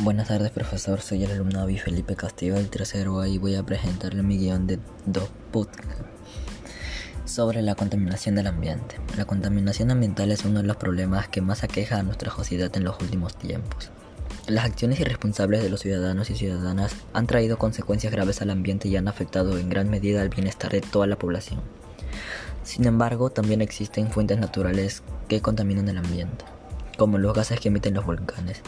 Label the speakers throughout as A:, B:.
A: Buenas tardes profesor, soy el alumno Avi Felipe Castillo del tercero A y voy a presentarle mi guion de dos podcasts sobre la contaminación del ambiente. La contaminación ambiental es uno de los problemas que más aqueja a nuestra sociedad en los últimos tiempos. Las acciones irresponsables de los ciudadanos y ciudadanas han traído consecuencias graves al ambiente y han afectado en gran medida el bienestar de toda la población. Sin embargo, también existen fuentes naturales que contaminan el ambiente, como los gases que emiten los volcanes.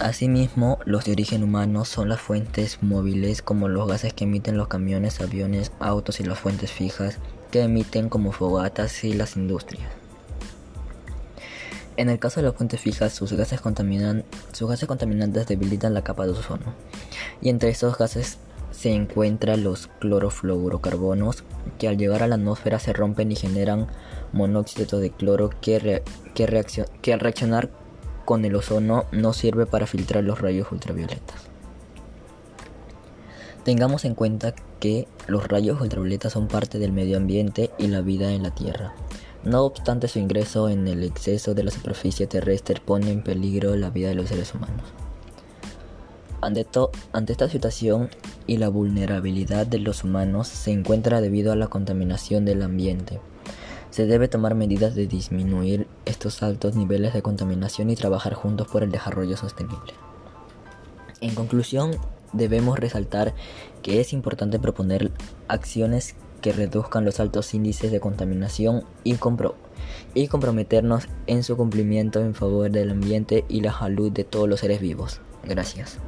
A: Asimismo, los de origen humano son las fuentes móviles como los gases que emiten los camiones, aviones, autos y las fuentes fijas que emiten como fogatas y las industrias. En el caso de las fuentes fijas, sus gases, contaminan, sus gases contaminantes debilitan la capa de ozono. Y entre estos gases se encuentran los clorofluorocarbonos, que al llegar a la atmósfera se rompen y generan monóxido de cloro que, que al reaccionar con el ozono no sirve para filtrar los rayos ultravioletas. Tengamos en cuenta que los rayos ultravioletas son parte del medio ambiente y la vida en la Tierra. No obstante, su ingreso en el exceso de la superficie terrestre pone en peligro la vida de los seres humanos. Ante, ante, esta situación y la vulnerabilidad de los humanos se encuentra debido a la contaminación del ambiente, se debe tomar medidas de disminuir estos altos niveles de contaminación y trabajar juntos por el desarrollo sostenible. En conclusión, debemos resaltar que es importante proponer acciones que reduzcan los altos índices de contaminación y, comprometernos en su cumplimiento en favor del ambiente y la salud de todos los seres vivos. Gracias.